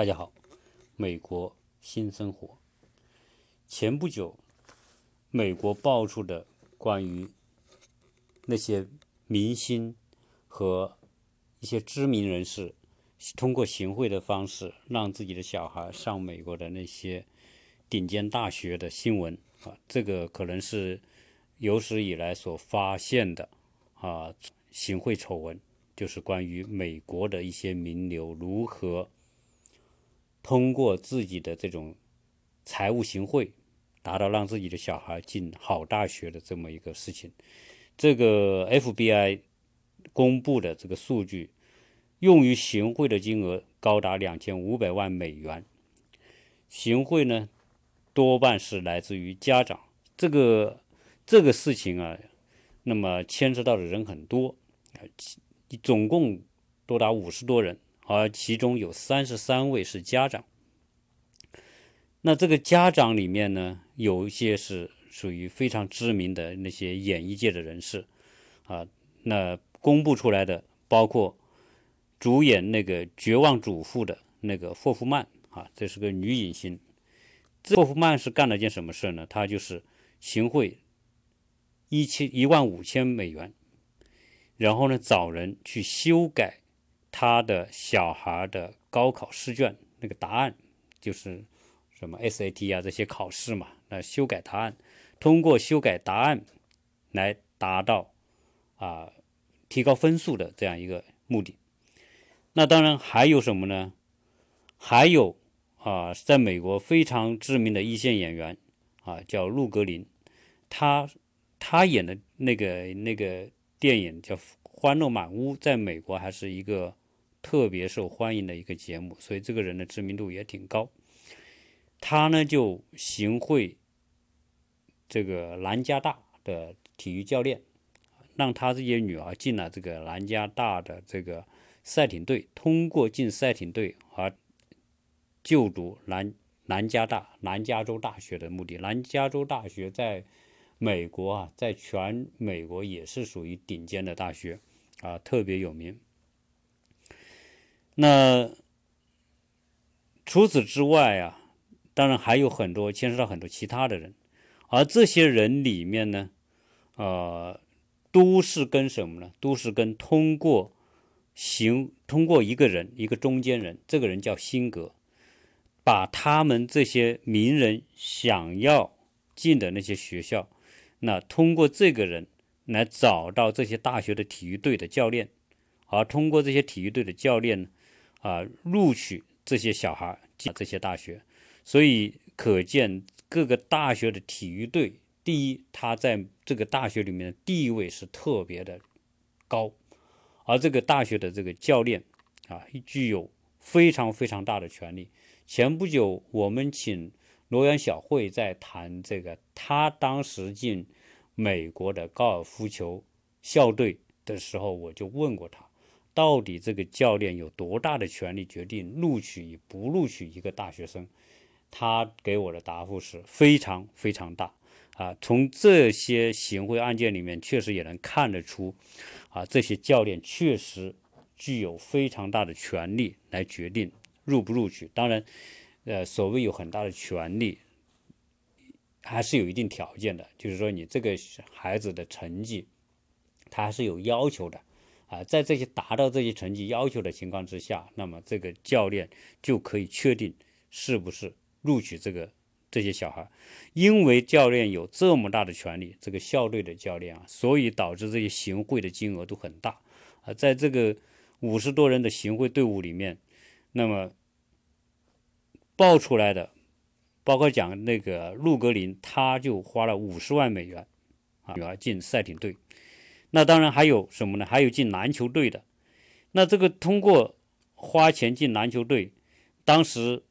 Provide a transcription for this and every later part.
大家好，美国新生活。前不久，美国爆出的关于那些明星和一些知名人士通过行贿的方式让自己的小孩上美国的那些顶尖大学的新闻啊，这个可能是有史以来所发现的啊行贿丑闻。就是关于美国的一些名流如何通过自己的这种财务行贿，达到让自己的小孩进好大学的这么一个事情。这个 FBI 公布的这个数据，用于行贿的金额高达两千五百万美元。行贿呢，多半是来自于家长。这个这个事情啊，那么牵涉到的人很多。总共多达五十多人，而其中有三十三位是家长。那这个家长里面呢，有一些是属于非常知名的那些演艺界的人士，啊，那公布出来的包括主演那个《绝望主妇》的那个霍夫曼，啊，这是个女影星。霍夫曼是干了件什么事呢？她就是行贿一千一万五千美元。然后呢，找人去修改他的小孩的高考试卷那个答案，就是什么 SAT 啊这些考试嘛，那修改答案，通过修改答案来达到啊提高分数的这样一个目的。那当然还有什么呢？还有啊，在美国非常知名的一线演员啊，叫陆格林，他他演的那个那个。电影叫《欢乐满屋》，在美国还是一个特别受欢迎的一个节目，所以这个人的知名度也挺高。他呢就行贿这个南加大的体育教练，让他这些女儿进了这个南加大的这个赛艇队，通过进赛艇队而就读南南加大南加州大学的目的。南加州大学在。美国啊，在全美国也是属于顶尖的大学啊，特别有名。那除此之外啊，当然还有很多牵涉到很多其他的人，而这些人里面呢，呃，都是跟什么呢？都是跟通过行通过一个人，一个中间人，这个人叫辛格，把他们这些名人想要进的那些学校。那通过这个人来找到这些大学的体育队的教练，而通过这些体育队的教练呢，啊，录取这些小孩进这些大学，所以可见各个大学的体育队，第一，他在这个大学里面的地位是特别的高，而这个大学的这个教练啊，具有非常非常大的权利。前不久我们请。罗源小慧在谈这个，他当时进美国的高尔夫球校队的时候，我就问过他，到底这个教练有多大的权利决定录取与不录取一个大学生？他给我的答复是非常非常大啊！从这些行贿案件里面，确实也能看得出，啊，这些教练确实具有非常大的权利来决定录不录取。当然。呃，所谓有很大的权利，还是有一定条件的，就是说你这个孩子的成绩，他还是有要求的啊。在这些达到这些成绩要求的情况之下，那么这个教练就可以确定是不是录取这个这些小孩。因为教练有这么大的权利，这个校队的教练啊，所以导致这些行贿的金额都很大啊。在这个五十多人的行贿队伍里面，那么。爆出来的，包括讲那个陆格林，他就花了五十万美元啊，女儿进赛艇队。那当然还有什么呢？还有进篮球队的。那这个通过花钱进篮球队，当时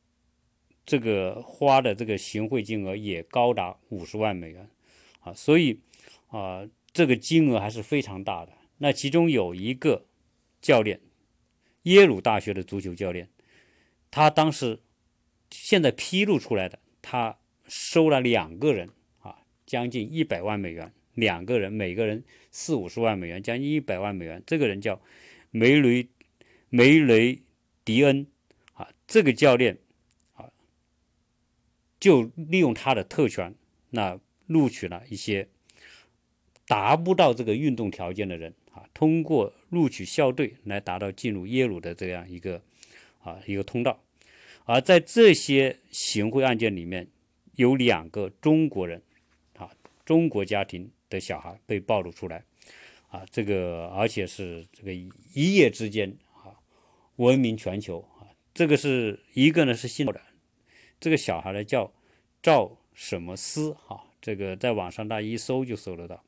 这个花的这个行贿金额也高达五十万美元啊，所以啊，这个金额还是非常大的。那其中有一个教练，耶鲁大学的足球教练，他当时。现在披露出来的，他收了两个人啊，将近一百万美元，两个人每个人四五十万美元，将近一百万美元。这个人叫梅雷梅雷迪恩啊，这个教练啊，就利用他的特权，那录取了一些达不到这个运动条件的人啊，通过录取校队来达到进入耶鲁的这样一个啊一个通道。而在这些行贿案件里面，有两个中国人啊，中国家庭的小孩被暴露出来啊，这个而且是这个一夜之间啊，闻名全球啊。这个是一个呢是姓赵的，这个小孩呢叫赵什么思哈，这个在网上大家一搜就搜得到。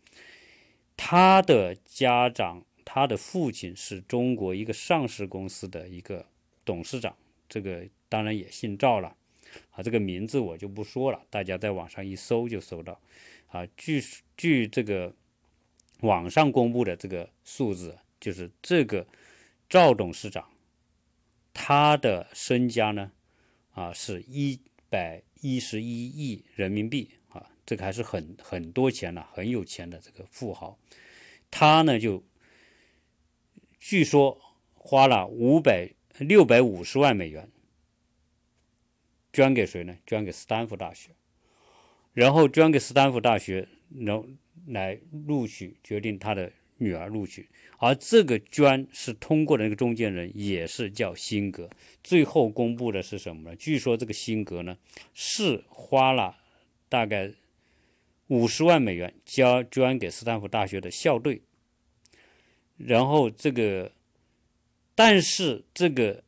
他的家长，他的父亲是中国一个上市公司的一个董事长，这个当然也姓赵了啊。这个名字我就不说了，大家在网上一搜就搜到啊。据据这个网上公布的这个数字，就是这个赵董事长。他的身家呢，啊，是一百一十一亿人民币啊，这个还是很很多钱了，很有钱的这个富豪。他呢，就据说花了五百六百五十万美元，捐给谁呢？捐给斯坦福大学，然后捐给斯坦福大学，然后来录取，决定他的女儿录取。而这个捐是通过的那个中间人也是叫辛格，最后公布的是什么呢？据说这个辛格呢是花了大概五十万美元交捐给斯坦福大学的校队，然后这个，但是这个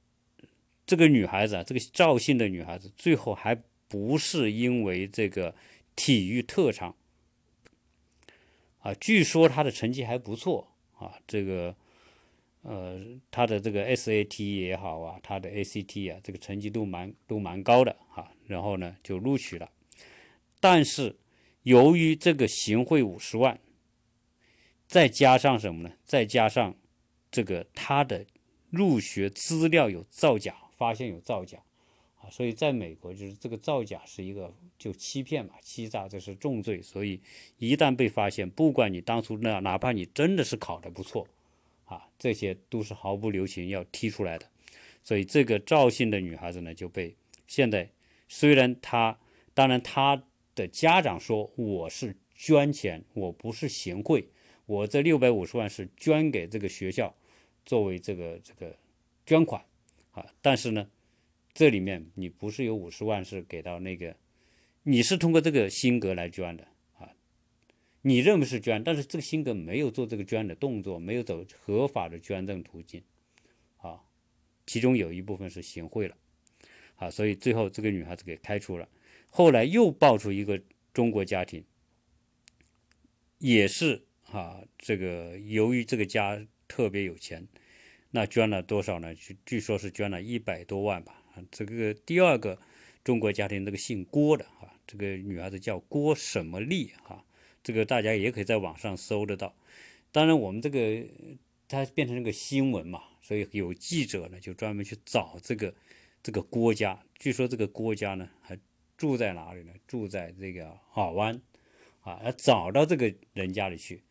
这个女孩子啊，这个赵姓的女孩子最后还不是因为这个体育特长啊，据说她的成绩还不错。啊，这个，呃，他的这个 SAT 也好啊，他的 ACT 啊，这个成绩都蛮都蛮高的哈。然后呢，就录取了。但是由于这个行贿五十万，再加上什么呢？再加上这个他的入学资料有造假，发现有造假啊，所以在美国就是这个造假是一个就欺骗嘛，欺诈这是重罪。所以一旦被发现，不管你当初那哪怕你真的是考得不错，啊，这些都是毫不留情要踢出来的。所以这个赵姓的女孩子呢就被现在虽然她当然她的家长说我是捐钱，我不是行贿，我这六百五十万是捐给这个学校作为这个这个捐款啊，但是呢。这里面你不是有五十万是给到那个，你是通过这个辛格来捐的啊，你认为是捐，但是这个辛格没有做这个捐的动作，没有走合法的捐赠途径，啊，其中有一部分是行贿了，啊，所以最后这个女孩子给开除了。后来又爆出一个中国家庭，也是啊，这个由于这个家特别有钱，那捐了多少呢？据据说是捐了一百多万吧。这个第二个中国家庭，这个姓郭的啊，这个女孩子叫郭什么丽啊，这个大家也可以在网上搜得到。当然，我们这个它变成那个新闻嘛，所以有记者呢就专门去找这个这个郭家。据说这个郭家呢还住在哪里呢？住在这个尔湾啊，要找到这个人家里去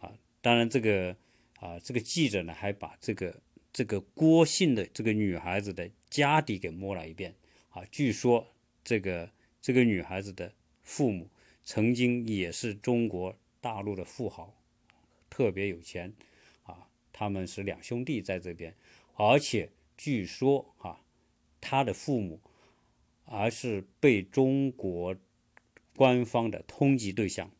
啊。当然，这个啊这个记者呢还把这个。这个郭姓的这个女孩子的家底给摸了一遍啊，据说这个这个女孩子的父母曾经也是中国大陆的富豪，特别有钱啊，他们是两兄弟在这边，而且据说啊，他的父母而是被中国官方的通缉对象。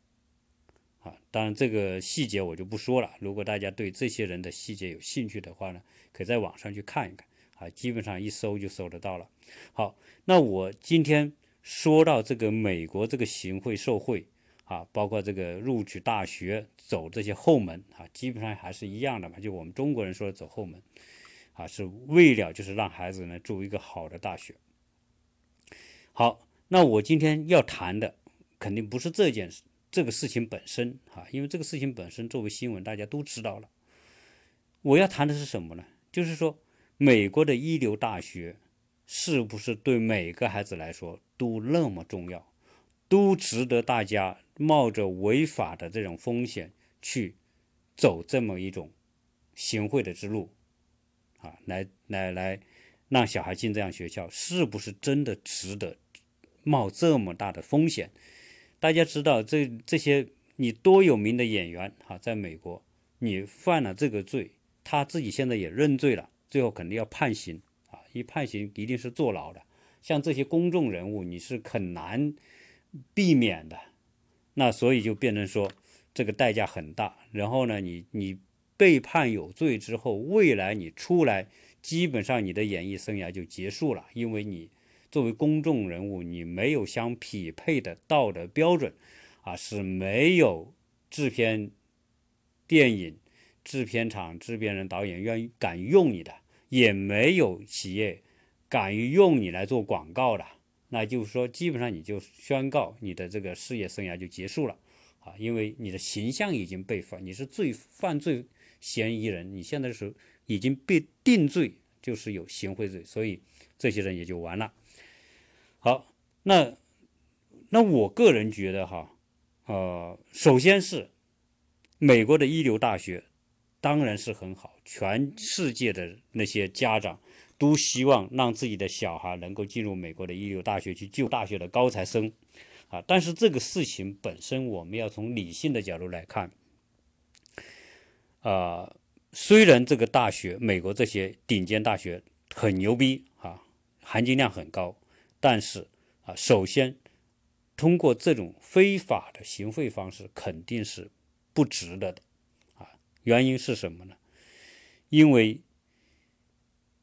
啊，当然这个细节我就不说了。如果大家对这些人的细节有兴趣的话呢，可以在网上去看一看。啊，基本上一搜就搜得到了。好，那我今天说到这个美国这个行贿受贿啊，包括这个录取大学走这些后门啊，基本上还是一样的嘛。就我们中国人说的走后门啊，是为了就是让孩子呢住一个好的大学。好，那我今天要谈的肯定不是这件事。这个事情本身啊，因为这个事情本身作为新闻，大家都知道了。我要谈的是什么呢？就是说，美国的一流大学是不是对每个孩子来说都那么重要，都值得大家冒着违法的这种风险去走这么一种行贿的之路啊？来来来让小孩进这样学校，是不是真的值得冒这么大的风险？大家知道，这这些你多有名的演员哈，在美国，你犯了这个罪，他自己现在也认罪了，最后肯定要判刑啊！一判刑一定是坐牢的。像这些公众人物，你是很难避免的。那所以就变成说，这个代价很大。然后呢，你你被判有罪之后，未来你出来，基本上你的演艺生涯就结束了，因为你。作为公众人物，你没有相匹配的道德标准，啊，是没有制片电影、制片厂、制片人、导演愿意敢用你的，也没有企业敢于用你来做广告的。那就是说，基本上你就宣告你的这个事业生涯就结束了，啊，因为你的形象已经被犯，你是罪犯罪嫌疑人，你现在是已经被定罪，就是有行贿罪，所以这些人也就完了。好，那那我个人觉得哈，呃，首先是美国的一流大学当然是很好，全世界的那些家长都希望让自己的小孩能够进入美国的一流大学去救大学的高材生啊。但是这个事情本身，我们要从理性的角度来看，啊，虽然这个大学美国这些顶尖大学很牛逼啊，含金量很高。但是啊，首先通过这种非法的行贿方式肯定是不值得的啊。原因是什么呢？因为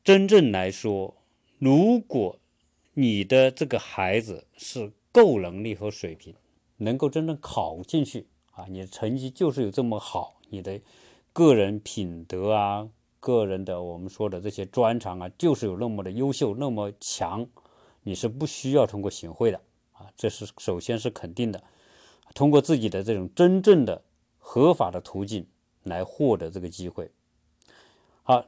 真正来说，如果你的这个孩子是够能力和水平，能够真正考进去啊，你的成绩就是有这么好，你的个人品德啊，个人的我们说的这些专长啊，就是有那么的优秀，那么强。你是不需要通过行贿的啊，这是首先是肯定的，通过自己的这种真正的合法的途径来获得这个机会。好，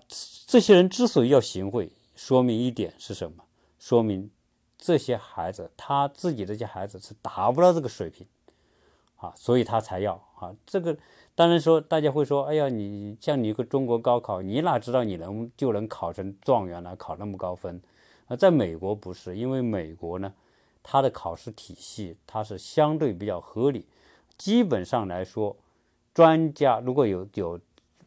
这些人之所以要行贿，说明一点是什么？说明这些孩子他自己这些孩子是达不到这个水平啊，所以他才要啊。这个当然说，大家会说，哎呀，你像你一个中国高考，你哪知道你能就能考成状元了，考那么高分？那在美国不是，因为美国呢，它的考试体系它是相对比较合理。基本上来说，专家如果有有，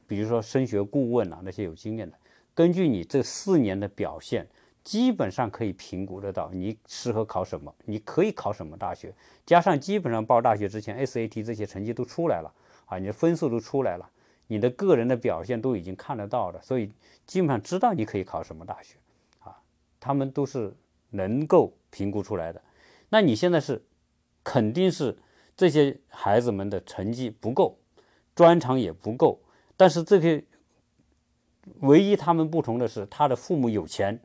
比如说升学顾问啊那些有经验的，根据你这四年的表现，基本上可以评估得到你适合考什么，你可以考什么大学。加上基本上报大学之前，SAT 这些成绩都出来了啊，你的分数都出来了，你的个人的表现都已经看得到了，所以基本上知道你可以考什么大学。他们都是能够评估出来的，那你现在是肯定是这些孩子们的成绩不够，专长也不够，但是这些唯一他们不同的是，他的父母有钱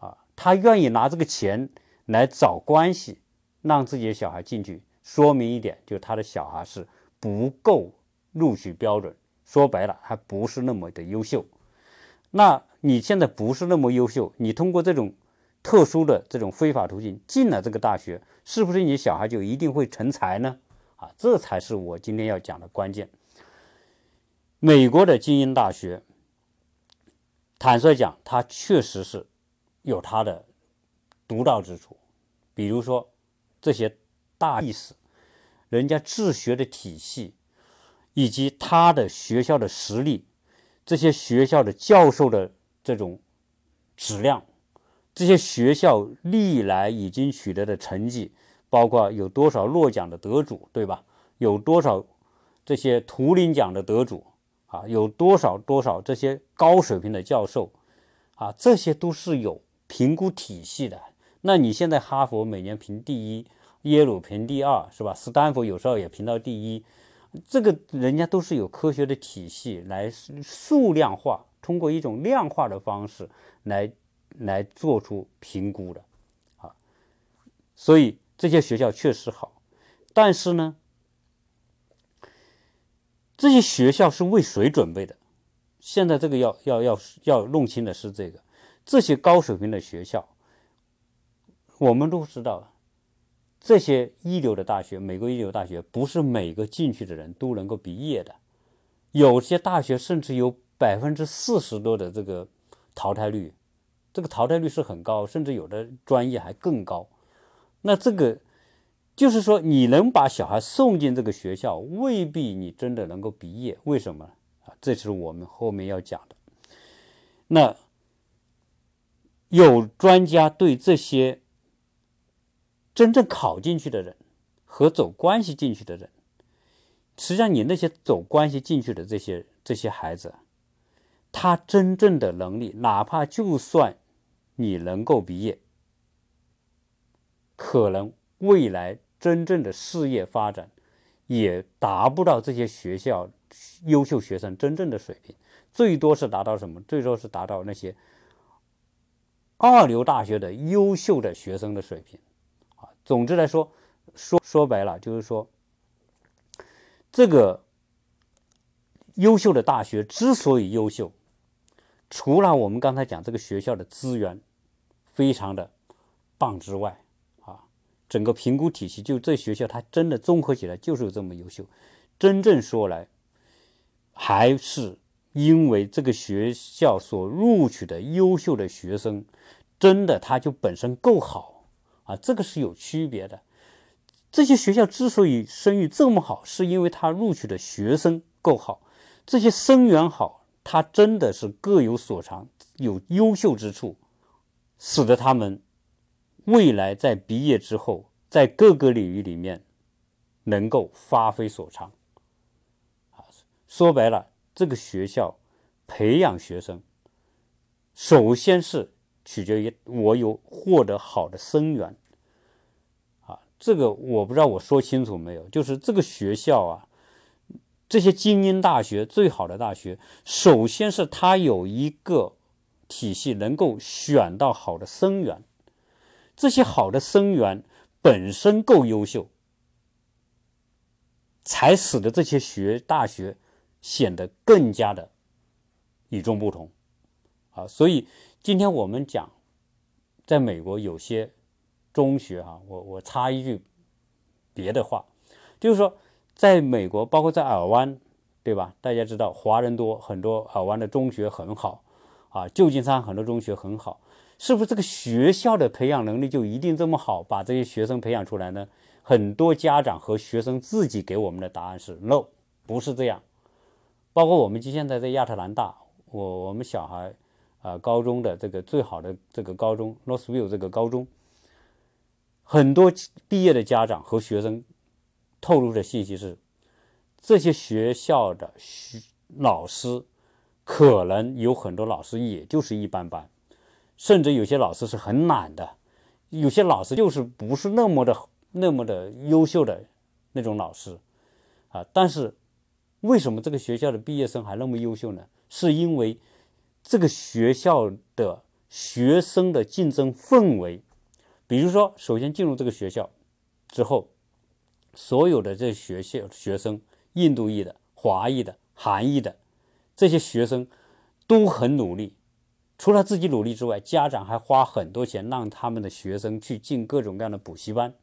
啊，他愿意拿这个钱来找关系，让自己的小孩进去，说明一点，就是他的小孩是不够录取标准，说白了，还不是那么的优秀，那。你现在不是那么优秀，你通过这种特殊的这种非法途径进了这个大学，是不是你小孩就一定会成才呢？啊，这才是我今天要讲的关键。美国的精英大学，坦率讲，它确实是有它的独到之处，比如说这些大历史，人家治学的体系，以及他的学校的实力，这些学校的教授的。这种质量，这些学校历来已经取得的成绩，包括有多少诺奖的得主，对吧？有多少这些图灵奖的得主啊？有多少多少这些高水平的教授啊？这些都是有评估体系的。那你现在哈佛每年评第一，耶鲁评第二，是吧？斯坦福有时候也评到第一，这个人家都是有科学的体系来数量化。通过一种量化的方式来来做出评估的，啊，所以这些学校确实好，但是呢，这些学校是为谁准备的？现在这个要要要要弄清的是这个，这些高水平的学校，我们都知道，这些一流的大学，美国一流大学不是每个进去的人都能够毕业的，有些大学甚至有。百分之四十多的这个淘汰率，这个淘汰率是很高，甚至有的专业还更高。那这个就是说，你能把小孩送进这个学校，未必你真的能够毕业。为什么啊？这是我们后面要讲的。那有专家对这些真正考进去的人和走关系进去的人，实际上你那些走关系进去的这些这些孩子，他真正的能力，哪怕就算你能够毕业，可能未来真正的事业发展也达不到这些学校优秀学生真正的水平，最多是达到什么？最多是达到那些二流大学的优秀的学生的水平。啊，总之来说，说说白了就是说，这个优秀的大学之所以优秀，除了我们刚才讲这个学校的资源非常的棒之外，啊整个评估体系，就这学校，它真的综合起来就是有这么优秀。真正说来，还是因为这个学校所录取的优秀的学生，真的他就本身够好啊，这个是有区别的。这些学校之所以声誉这么好，是因为他录取的学生够好，这些生源好，他真的是各有所长，有优秀之处，使得他们。未来在毕业之后，在各个领域里面能够发挥所长，啊，说白了，这个学校培养学生，首先是取决于我有获得好的生源，啊，这个我不知道我说清楚没有？就是这个学校啊，这些精英大学、最好的大学，首先是它有一个体系能够选到好的生源。这些好的生源本身够优秀，才使得这些学大学显得更加的与众不同啊！所以今天我们讲，在美国有些中学哈，我我插一句别的话，就是说，在美国，包括在尔湾，对吧？大家知道华人多，很多尔湾的中学很好啊，旧金山很多中学很好。是不是这个学校的培养能力就一定这么好，把这些学生培养出来呢？很多家长和学生自己给我们的答案是 no，不是这样。包括我们就现在在亚特兰大，我我们小孩啊，高中的这个最好的这个高中 Northview 这个高中，很多毕业的家长和学生透露的信息是，这些学校的学老师可能有很多老师也就是一般般。甚至有些老师是很懒的，有些老师就是不是那么的那么的优秀的那种老师，啊，但是为什么这个学校的毕业生还那么优秀呢？是因为这个学校的学生的竞争氛围，比如说，首先进入这个学校之后，所有的这学校学生，印度裔的、华裔的、韩裔的这些学生都很努力。除了自己努力之外，家长还花很多钱让他们的学生去进各种各样的补习班。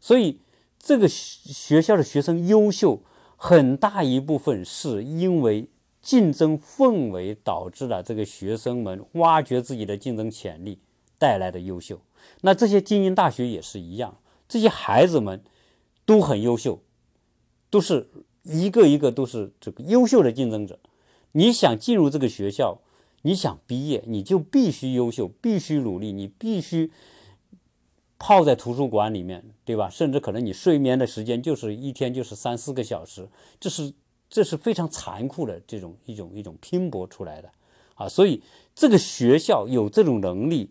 所以，这个学校的学生优秀，很大一部分是因为竞争氛围导致了这个学生们挖掘自己的竞争潜力带来的优秀。那这些精英大学也是一样，这些孩子们都很优秀，都是一个一个都是这个优秀的竞争者。你想进入这个学校？你想毕业，你就必须优秀，必须努力，你必须泡在图书馆里面，对吧？甚至可能你睡眠的时间就是一天就是三四个小时，这是这是非常残酷的这种一种一种拼搏出来的啊！所以这个学校有这种能力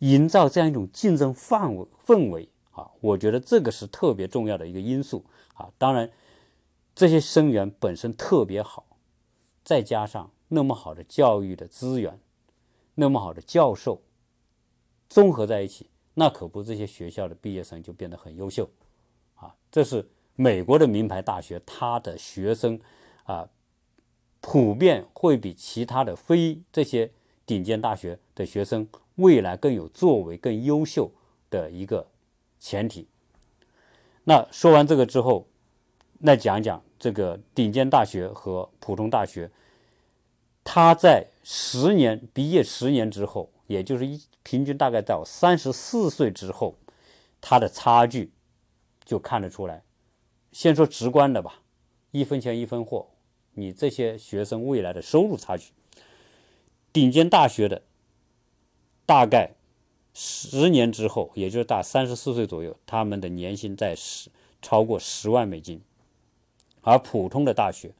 营造这样一种竞争范围氛围啊，我觉得这个是特别重要的一个因素啊。当然，这些生源本身特别好，再加上。那么好的教育的资源，那么好的教授，综合在一起，那可不，这些学校的毕业生就变得很优秀，啊，这是美国的名牌大学，它的学生啊，普遍会比其他的非这些顶尖大学的学生未来更有作为、更优秀的一个前提。那说完这个之后，那讲讲这个顶尖大学和普通大学。他在十年毕业十年之后，也就是一平均大概到三十四岁之后，他的差距就看得出来。先说直观的吧，一分钱一分货，你这些学生未来的收入差距，顶尖大学的大概十年之后，也就是大三十四岁左右，他们的年薪在十超过十万美金，而普通的大学，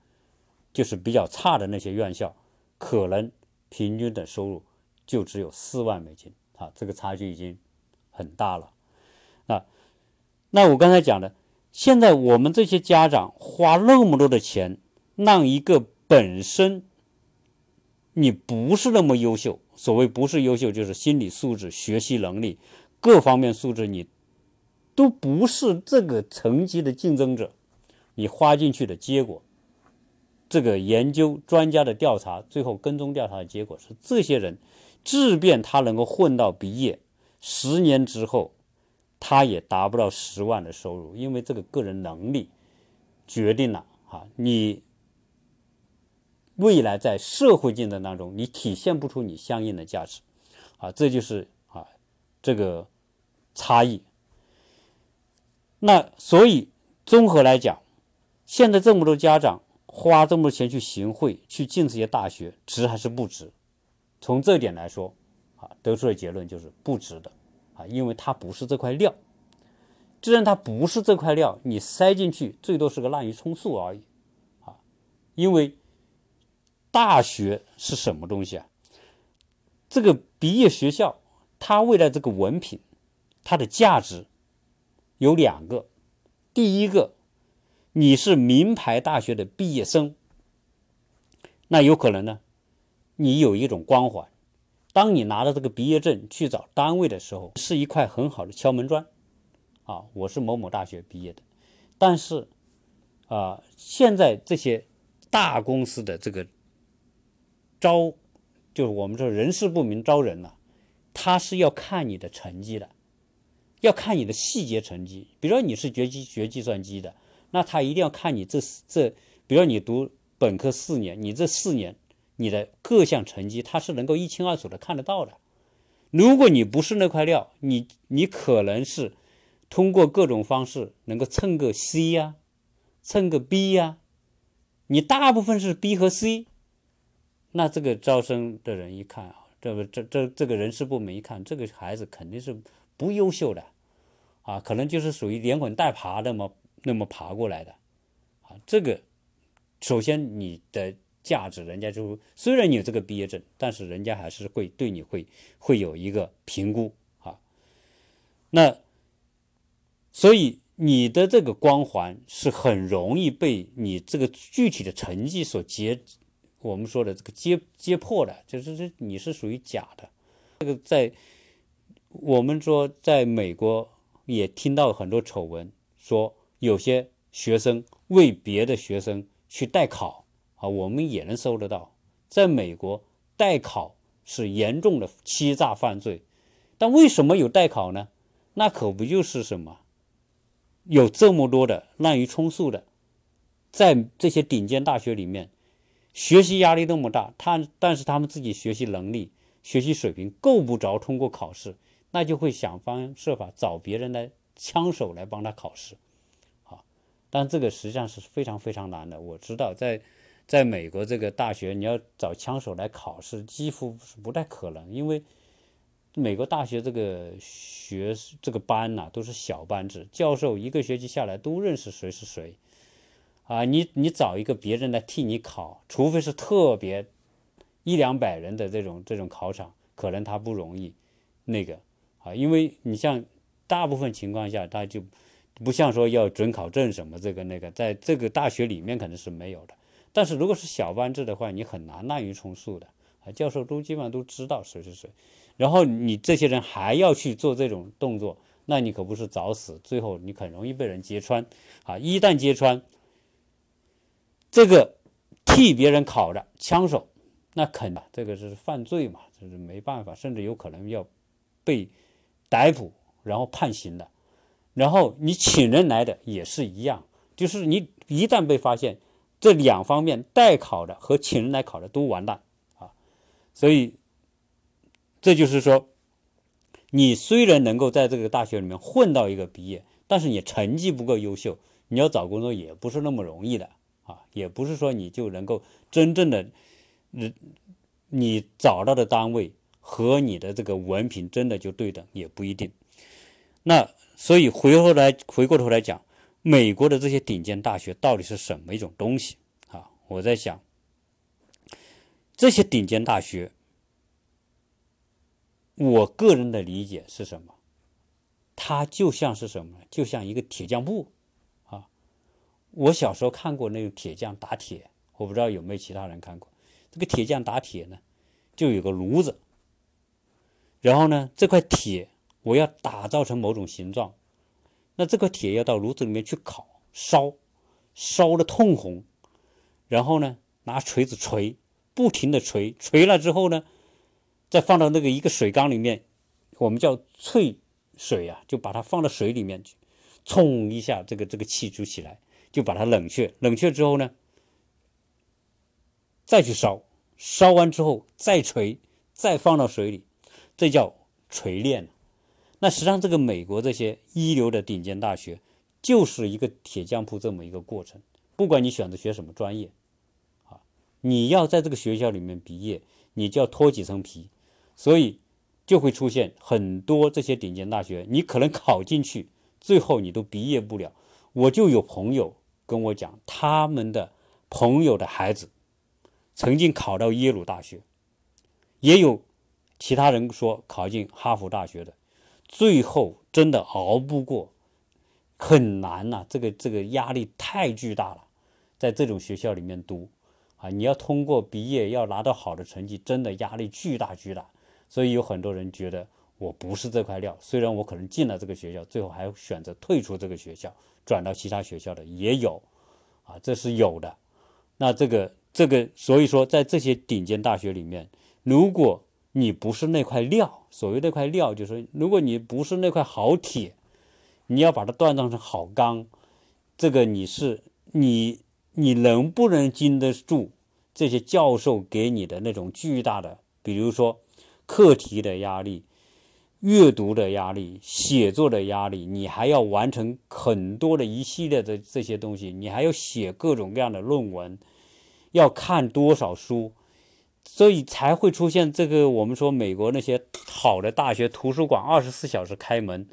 就是比较差的那些院校，可能平均的收入就只有四万美金啊，这个差距已经很大了。啊，那我刚才讲的。现在我们这些家长花那么多的钱，让一个本身你不是那么优秀，所谓不是优秀，就是心理素质、学习能力各方面素质你都不是这个层级的竞争者，你花进去的结果，这个研究专家的调查最后跟踪调查的结果是，这些人即便他能够混到毕业，十年之后。他也达不到十万的收入，因为这个个人能力决定了啊，你未来在社会竞争当中，你体现不出你相应的价值啊，这就是啊这个差异。那所以综合来讲，现在这么多家长花这么多钱去行贿，去进这些大学，值还是不值？从这点来说啊，得出的结论就是不值的。啊，因为它不是这块料，既然它不是这块料，你塞进去最多是个滥竽充数而已。啊，因为大学是什么东西啊？这个毕业学校，它为了这个文凭，它的价值有两个。第一个，你是名牌大学的毕业生，那有可能呢，你有一种光环。当你拿着这个毕业证去找单位的时候，是一块很好的敲门砖，啊，我是某某大学毕业的。但是，啊，现在这些大公司的这个招，就是我们说人事部门招人了，他是要看你的成绩的，要看你的细节成绩。比如说你是学计学计算机的，那他一定要看你这这，比如你读本科四年，你这四年。你的各项成绩，他是能够一清二楚的看得到的。如果你不是那块料，你你可能是通过各种方式能够蹭个 C 呀，蹭个 B 呀。你大部分是 B 和 C，那这个招生的人一看啊，这个这这这个人事部门一看，这个孩子肯定是不优秀的啊，可能就是属于连滚带爬的么那么爬过来的啊。这个首先你的。价值，人家就虽然你有这个毕业证，但是人家还是会对你会会有一个评估啊。那所以你的这个光环是很容易被你这个具体的成绩所截，我们说的这个揭揭破的，就是这你是属于假的。这个在我们说在美国也听到很多丑闻，说有些学生为别的学生去代考。啊，我们也能搜得到，在美国代考是严重的欺诈犯罪，但为什么有代考呢？那可不就是什么，有这么多的滥竽充数的，在这些顶尖大学里面，学习压力那么大，他但是他们自己学习能力、学习水平够不着通过考试，那就会想方设法找别人来枪手来帮他考试，啊，但这个实际上是非常非常难的，我知道在。在美国这个大学，你要找枪手来考试，几乎是不太可能，因为美国大学这个学这个班呐都是小班制，教授一个学期下来都认识谁是谁，啊，你你找一个别人来替你考，除非是特别一两百人的这种这种考场，可能他不容易那个啊，因为你像大部分情况下，他就不像说要准考证什么这个那个，在这个大学里面可能是没有的。但是如果是小班制的话，你很难滥竽充数的啊！教授都基本上都知道谁是谁，然后你这些人还要去做这种动作，那你可不是找死，最后你很容易被人揭穿啊！一旦揭穿，这个替别人考的枪手，那肯定这个是犯罪嘛，这是没办法，甚至有可能要被逮捕，然后判刑的。然后你请人来的也是一样，就是你一旦被发现。这两方面代考的和请人来考的都完蛋啊，所以这就是说，你虽然能够在这个大学里面混到一个毕业，但是你成绩不够优秀，你要找工作也不是那么容易的啊，也不是说你就能够真正的，你你找到的单位和你的这个文凭真的就对等，也不一定。那所以回头来回过头来讲，美国的这些顶尖大学到底是什么一种东西啊？我在想，这些顶尖大学，我个人的理解是什么？它就像是什么？就像一个铁匠铺！我小时候看过那个铁匠打铁，我不知道有没有其他人看过。这个铁匠打铁呢，就有个炉子，然后呢，这块铁我要打造成某种形状，那这块铁要到炉子里面去烤烧，烧的通红，然后呢，拿锤子锤，不停的锤，锤了之后呢，再放到那个一个水缸里面，我们叫淬水啊，就把它放到水里面去，冲一下，这个这个气就起来，就把它冷却，冷却之后呢。再去烧，烧完之后再锤，再放到水里，这叫锤炼。那实际上，这个美国这些一流的顶尖大学，就是一个铁匠铺这么一个过程。不管你选择学什么专业，啊，你要在这个学校里面毕业，你就要脱几层皮，所以就会出现很多这些顶尖大学，你可能考进去，最后你都毕业不了。我就有朋友跟我讲，他们的朋友的孩子。曾经考到耶鲁大学，也有其他人说考进哈佛大学的，最后真的熬不过，很难呐！这个这个压力太巨大了，在这种学校里面读啊，你要通过毕业，要拿到好的成绩，真的压力巨大巨大。所以有很多人觉得我不是这块料，虽然我可能进了这个学校，最后还选择退出这个学校，转到其他学校的也有，啊，这是有的。那这个。这个，所以说，在这些顶尖大学里面，如果你不是那块料，所谓那块料，就是如果你不是那块好铁，你要把它锻造成好钢，这个你是你你能不能经得住这些教授给你的那种巨大的，比如说课题的压力、阅读的压力、写作的压力，你还要完成很多的一系列的这些东西，你还要写各种各样的论文。要看多少书，所以才会出现这个。我们说美国那些好的大学图书馆二十四小时开门，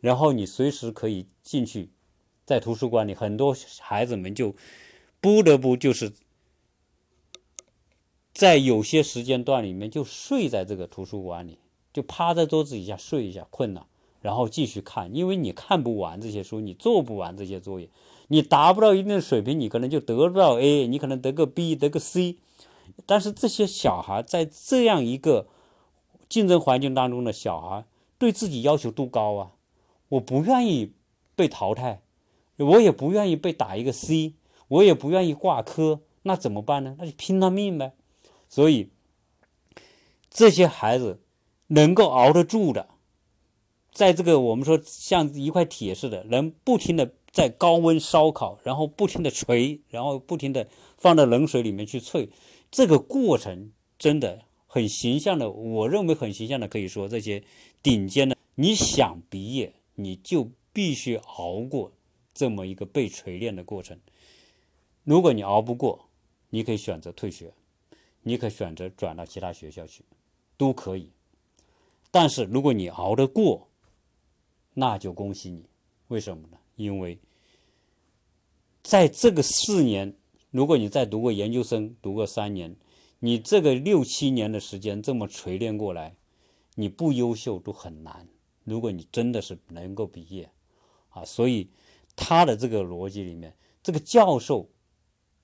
然后你随时可以进去，在图书馆里，很多孩子们就不得不就是在有些时间段里面就睡在这个图书馆里，就趴在桌子底下睡一下，困了，然后继续看，因为你看不完这些书，你做不完这些作业。你达不到一定的水平，你可能就得不到 A，你可能得个 B，得个 C。但是这些小孩在这样一个竞争环境当中的小孩，对自己要求度高啊！我不愿意被淘汰，我也不愿意被打一个 C，我也不愿意挂科，那怎么办呢？那就拼了命呗。所以这些孩子能够熬得住的，在这个我们说像一块铁似的，能不停的。在高温烧烤，然后不停的锤，然后不停的放到冷水里面去淬，这个过程真的很形象的。我认为很形象的，可以说这些顶尖的，你想毕业，你就必须熬过这么一个被锤炼的过程。如果你熬不过，你可以选择退学，你可以选择转到其他学校去，都可以。但是如果你熬得过，那就恭喜你。为什么呢？因为在这个四年，如果你再读个研究生，读个三年，你这个六七年的时间这么锤炼过来，你不优秀都很难。如果你真的是能够毕业，啊，所以他的这个逻辑里面，这个教授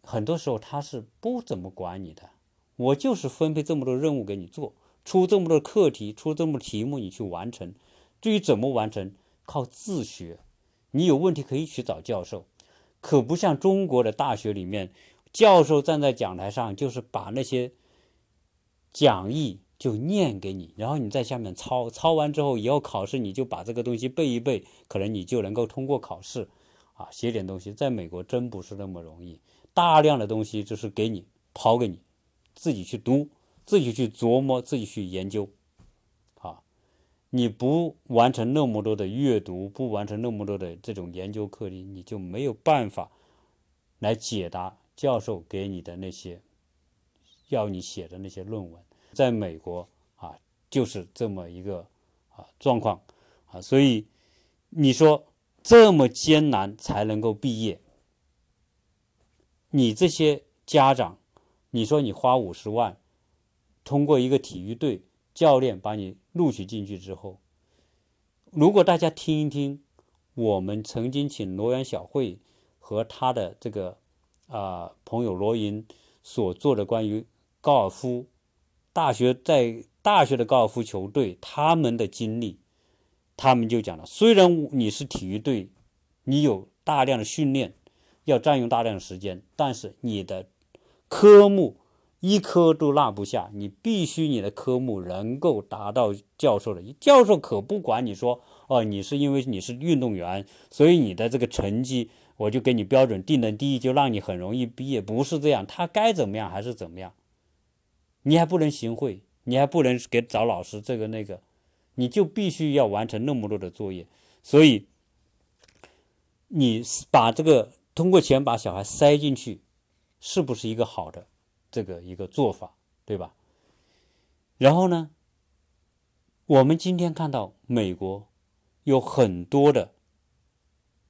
很多时候他是不怎么管你的，我就是分配这么多任务给你做，出这么多课题，出这么多题目你去完成。至于怎么完成，靠自学。你有问题可以去找教授。可不像中国的大学里面，教授站在讲台上，就是把那些讲义就念给你，然后你在下面抄，抄完之后以后考试你就把这个东西背一背，可能你就能够通过考试。啊，写点东西，在美国真不是那么容易，大量的东西就是给你抛给你，自己去读，自己去琢磨，自己去研究。啊你不完成那么多的阅读，不完成那么多的这种研究课题，你就没有办法来解答教授给你的那些要你写的那些论文。在美国啊，就是这么一个啊状况啊，所以你说这么艰难才能够毕业，你这些家长，你说你花五十万，通过一个体育队教练把你录取进去之后，如果大家听一听，我们曾经请罗源小慧和他的这个啊朋友罗云所做的关于高尔夫。大学在大学的高尔夫球队，他们的经历，他们就讲了：虽然你是体育队，你有大量的训练，要占用大量的时间，但是你的科目一科都落不下，你必须你的科目能够达到教授的。教授可不管你说哦，你是因为你是运动员，所以你的这个成绩我就给你标准定的低，就让你很容易毕业，不是这样，他该怎么样还是怎么样。你还不能行贿，你还不能给找老师这个那个，你就必须要完成那么多的作业。所以，你把这个通过钱把小孩塞进去，是不是一个好的这个一个做法，对吧？然后呢，我们今天看到美国有很多的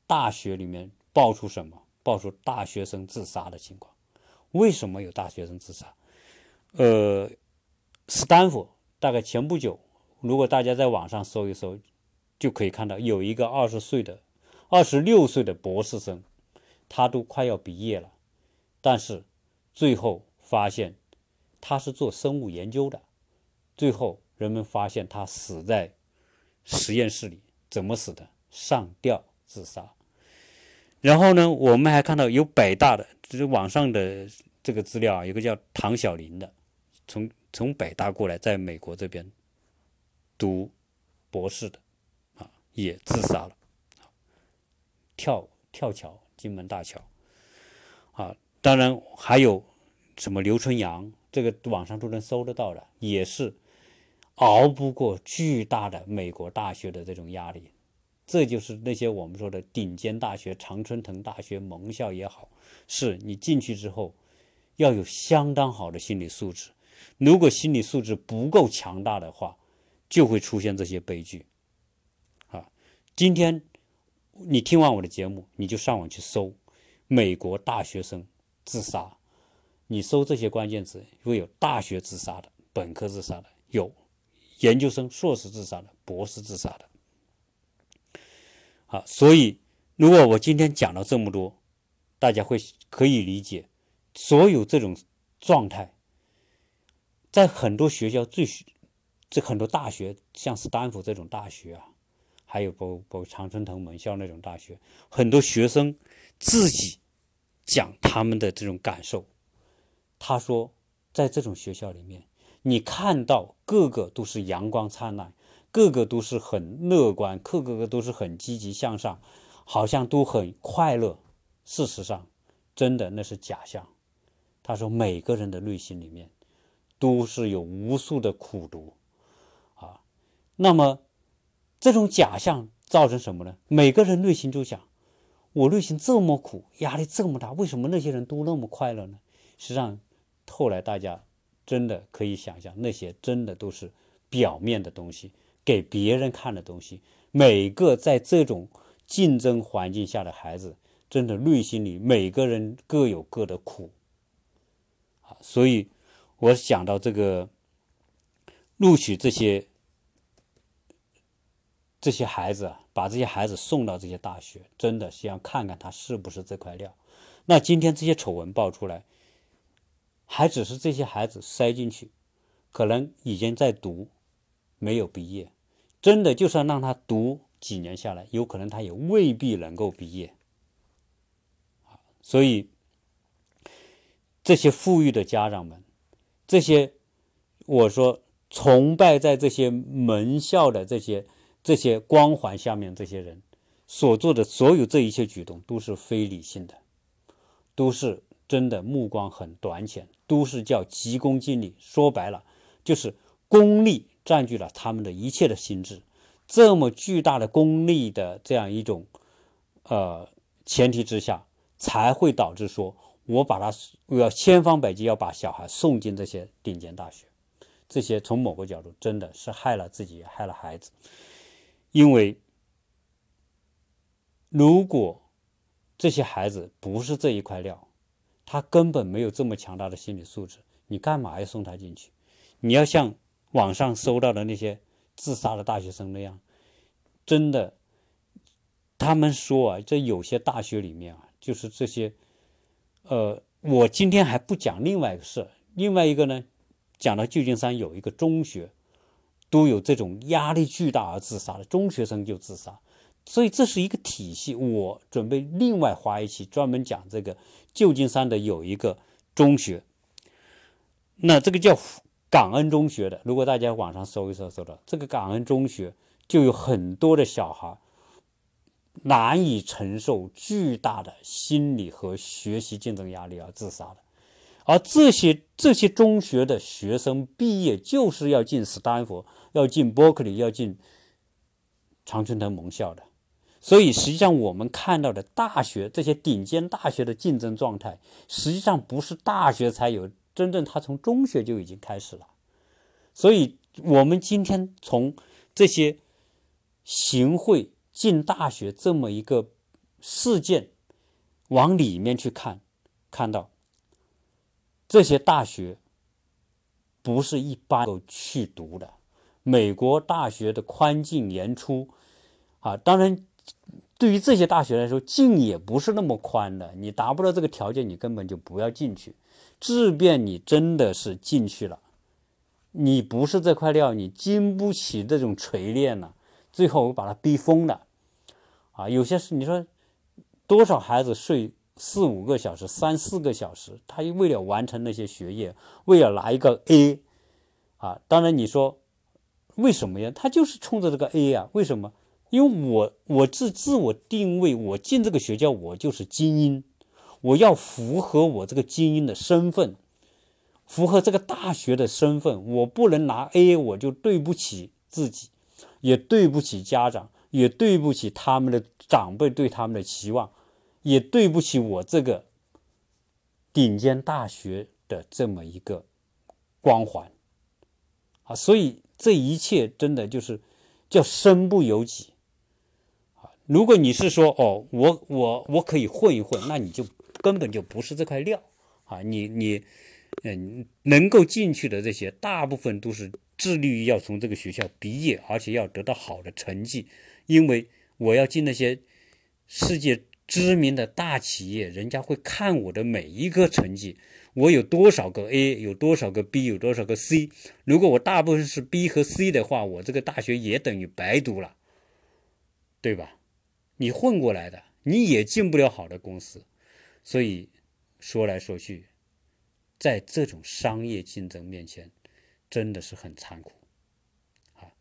大学里面爆出什么？爆出大学生自杀的情况。为什么有大学生自杀？呃，斯坦福大概前不久，如果大家在网上搜一搜，就可以看到有一个二十岁的、二十六岁的博士生，他都快要毕业了，但是最后发现他是做生物研究的，最后人们发现他死在实验室里，怎么死的？上吊自杀。然后呢，我们还看到有北大的，就是网上的这个资料啊，有个叫唐小林的。从从北大过来，在美国这边读博士的啊，也自杀了，跳跳桥，金门大桥啊，当然还有什么刘春阳，这个网上都能搜得到的，也是熬不过巨大的美国大学的这种压力，这就是那些我们说的顶尖大学，常春藤大学、盟校也好，是你进去之后要有相当好的心理素质。如果心理素质不够强大的话，就会出现这些悲剧。啊，今天你听完我的节目，你就上网去搜美国大学生自杀，你搜这些关键词，会有大学自杀的、本科自杀的，有研究生、硕士自杀的、博士自杀的。啊，所以如果我今天讲了这么多，大家会可以理解所有这种状态。在很多学校，最这很多大学，像斯坦福这种大学啊，还有包包常春藤盟校那种大学，很多学生自己讲他们的这种感受。他说，在这种学校里面，你看到个个都是阳光灿烂，个个都是很乐观，个个个都是很积极向上，好像都很快乐。事实上，真的那是假象。他说，每个人的内心里面。都是有无数的苦读，啊，那么这种假象造成什么呢？每个人内心就想，我内心这么苦，压力这么大，为什么那些人都那么快乐呢？实际上，后来大家真的可以想象，那些真的都是表面的东西，给别人看的东西。每个在这种竞争环境下的孩子，真的内心里每个人各有各的苦，啊，所以。我想到这个录取这些这些孩子啊，把这些孩子送到这些大学，真的是要看看他是不是这块料。那今天这些丑闻爆出来，还只是这些孩子塞进去，可能已经在读，没有毕业。真的就算让他读几年下来，有可能他也未必能够毕业。所以这些富裕的家长们。这些，我说崇拜在这些门校的这些这些光环下面，这些人所做的所有这一切举动都是非理性的，都是真的目光很短浅，都是叫急功近利。说白了，就是功利占据了他们的一切的心智。这么巨大的功利的这样一种呃前提之下，才会导致说我把他我要千方百计要把小孩送进这些顶尖大学，这些从某个角度真的是害了自己，害了孩子，因为如果这些孩子不是这一块料，他根本没有这么强大的心理素质，你干嘛要送他进去？你要像网上搜到的那些。自杀的大学生那样，真的，他们说啊，这有些大学里面啊，就是这些，呃，我今天还不讲另外一个事，另外一个呢，讲到旧金山有一个中学，都有这种压力巨大而自杀的中学生就自杀，所以这是一个体系。我准备另外花一期专门讲这个旧金山的有一个中学，那这个叫。感恩中学的，如果大家网上搜一搜，搜到这个感恩中学，就有很多的小孩难以承受巨大的心理和学习竞争压力而自杀的，而这些这些中学的学生毕业就是要进斯坦福，要进伯克利，要进常春藤盟校的，所以实际上我们看到的大学这些顶尖大学的竞争状态，实际上不是大学才有。真正他从中学就已经开始了，所以我们今天从这些行贿进大学这么一个事件往里面去看，看到这些大学不是一般都去读的。美国大学的宽进严出啊，当然对于这些大学来说，进也不是那么宽的。你达不到这个条件，你根本就不要进去。即便你真的是进去了，你不是这块料，你经不起这种锤炼了，最后把他逼疯了，啊，有些事你说多少孩子睡四五个小时、三四个小时，他为了完成那些学业，为了拿一个 A，啊，当然你说为什么呀？他就是冲着这个 A 啊？为什么？因为我我自自我定位，我进这个学校，我就是精英。我要符合我这个精英的身份，符合这个大学的身份，我不能拿 A，我就对不起自己，也对不起家长，也对不起他们的长辈对他们的期望，也对不起我这个顶尖大学的这么一个光环啊！所以这一切真的就是叫身不由己！如果你是说哦，我我我可以混一混，那你就。根本就不是这块料啊！你你，嗯，能够进去的这些，大部分都是致力于要从这个学校毕业，而且要得到好的成绩。因为我要进那些世界知名的大企业，人家会看我的每一个成绩，我有多少个 A，有多少个 B，有多少个 C。如果我大部分是 B 和 C 的话，我这个大学也等于白读了，对吧？你混过来的，你也进不了好的公司。所以说来说去，在这种商业竞争面前，真的是很残酷啊！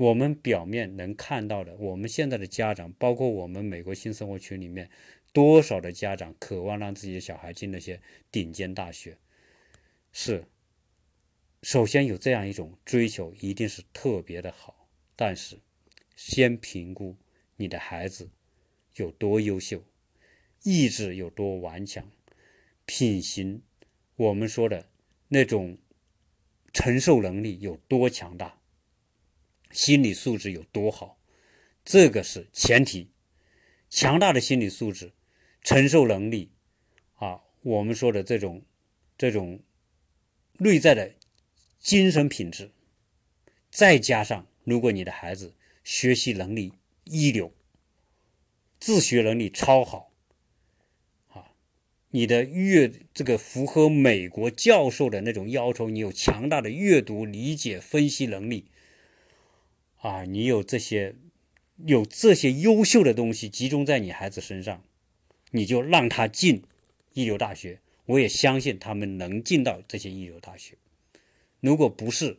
我们表面能看到的，我们现在的家长，包括我们美国新生活群里面，多少的家长渴望让自己的小孩进那些顶尖大学，是首先有这样一种追求，一定是特别的好。但是，先评估你的孩子有多优秀。意志有多顽强，品行，我们说的那种承受能力有多强大，心理素质有多好，这个是前提。强大的心理素质、承受能力啊，我们说的这种这种内在的精神品质，再加上如果你的孩子学习能力一流，自学能力超好。啊你的阅这个符合美国教授的那种要求，你有强大的阅读理解分析能力，啊，你有这些有这些优秀的东西集中在你孩子身上，你就让他进一流大学，我也相信他们能进到这些一流大学。如果不是，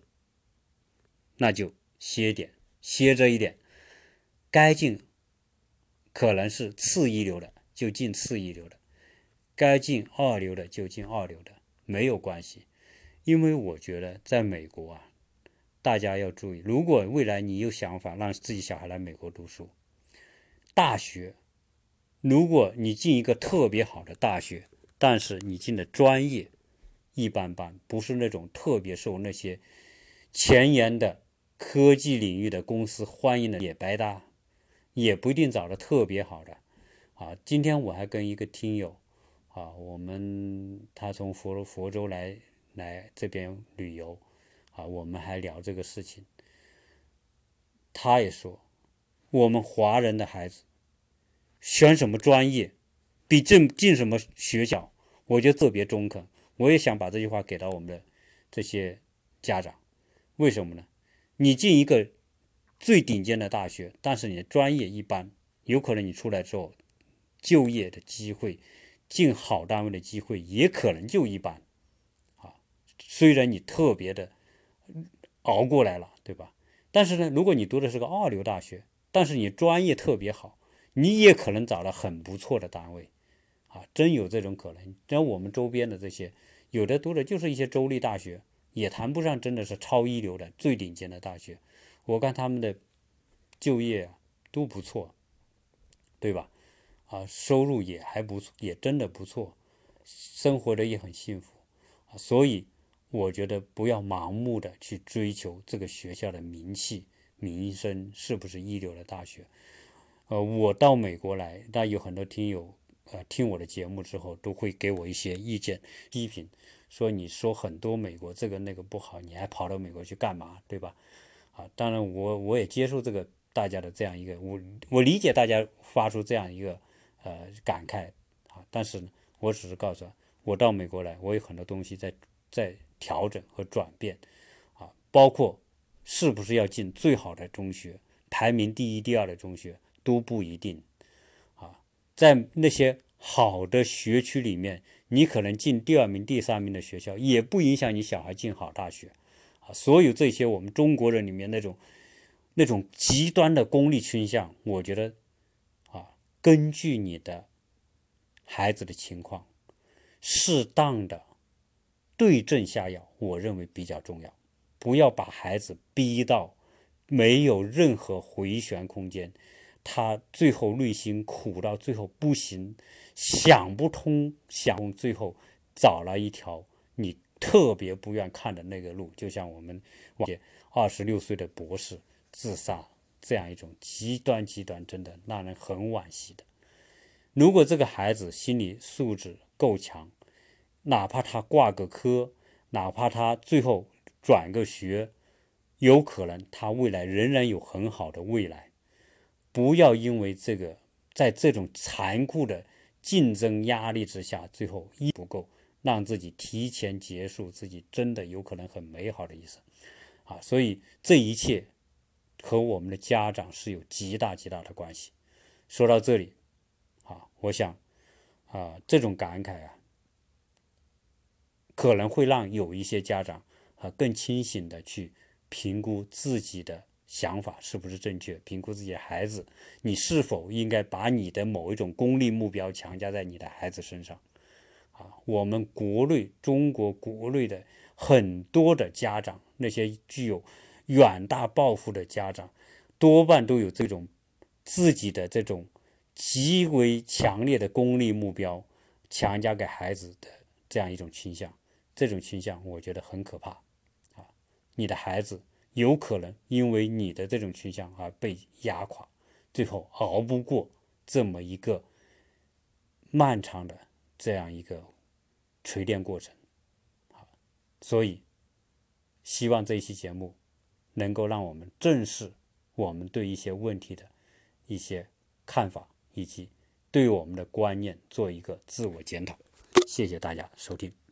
那就歇点，歇着一点，该进可能是次一流的，就进次一流的。该进二流的就进二流的，没有关系，因为我觉得在美国啊，大家要注意，如果未来你有想法让自己小孩来美国读书，大学，如果你进一个特别好的大学，但是你进的专业一般般，不是那种特别受那些前沿的科技领域的公司欢迎的，也白搭，也不一定找的特别好的。啊，今天我还跟一个听友，啊，我们他从佛佛州来来这边旅游。啊，我们还聊这个事情。他也说，我们华人的孩子选什么专业，比进进什么学校，我觉得特别中肯。我也想把这句话给到我们的这些家长。为什么呢？你进一个最顶尖的大学，但是你的专业一般，有可能你出来之后，就业的机会，进好单位的机会也可能就一般。啊，虽然你特别的。熬过来了，对吧？但是呢，如果你读的是个二流大学，但是你专业特别好，你也可能找到很不错的单位，啊，真有这种可能。像我们周边的这些，有的读的就是一些州立大学，也谈不上真的是超一流的最顶尖的大学。我看他们的就业都不错，对吧？啊，收入也还不错，也真的不错，生活的也很幸福啊，所以。我觉得不要盲目的去追求这个学校的名气、名声是不是一流的大学。呃，我到美国来，但有很多听友，呃，听我的节目之后都会给我一些意见、批评，说你说很多美国这个那个不好，你还跑到美国去干嘛，对吧？啊，当然我我也接受这个大家的这样一个，我我理解大家发出这样一个呃感慨啊，但是呢，我只是告诉，我到美国来，我有很多东西在在。调整和转变，啊，包括是不是要进最好的中学，排名第一、第二的中学都不一定，啊，在那些好的学区里面，你可能进第二名、第三名的学校，也不影响你小孩进好大学，啊，所有这些我们中国人里面那种那种极端的功利倾向，我觉得，啊，根据你的孩子的情况，适当的。对症下药，我认为比较重要。不要把孩子逼到没有任何回旋空间，他最后内心苦到最后不行，想不通，想最后找了一条特别不愿看的那个路，就像我们二十六岁的博士自杀这样一种极端极端，真的让人很惋惜的。如果这个孩子心理素质够强，哪怕他挂个科，哪怕他最后转个学，有可能他未来仍然有很好的未来。不要因为这个，在这种残酷的竞争压力之下，最后一不够，让自己提前结束自己真的有可能很美好的一生。啊，所以这一切和我们的家长是有极大极大的关系。说到这里，啊，我想，啊，这种感慨啊。可能会让有一些家长啊更清醒的去评估自己的想法是不是正确，评估自己的孩子，你是否应该把你的某一种功利目标强加在你的孩子身上？啊，我们国内中国国内的很多的家长，那些具有远大抱负的家长，多半都有这种自己的这种极为强烈的功利目标强加给孩子的这样一种倾向。这种倾向，我觉得很可怕，啊，你的孩子有可能因为你的这种倾向而被压垮，最后熬不过这么一个漫长的这样一个锤炼过程，啊，所以希望这一期节目能够让我们正视我们对一些问题的一些看法，以及对我们的观念做一个自我检讨。谢谢大家收听。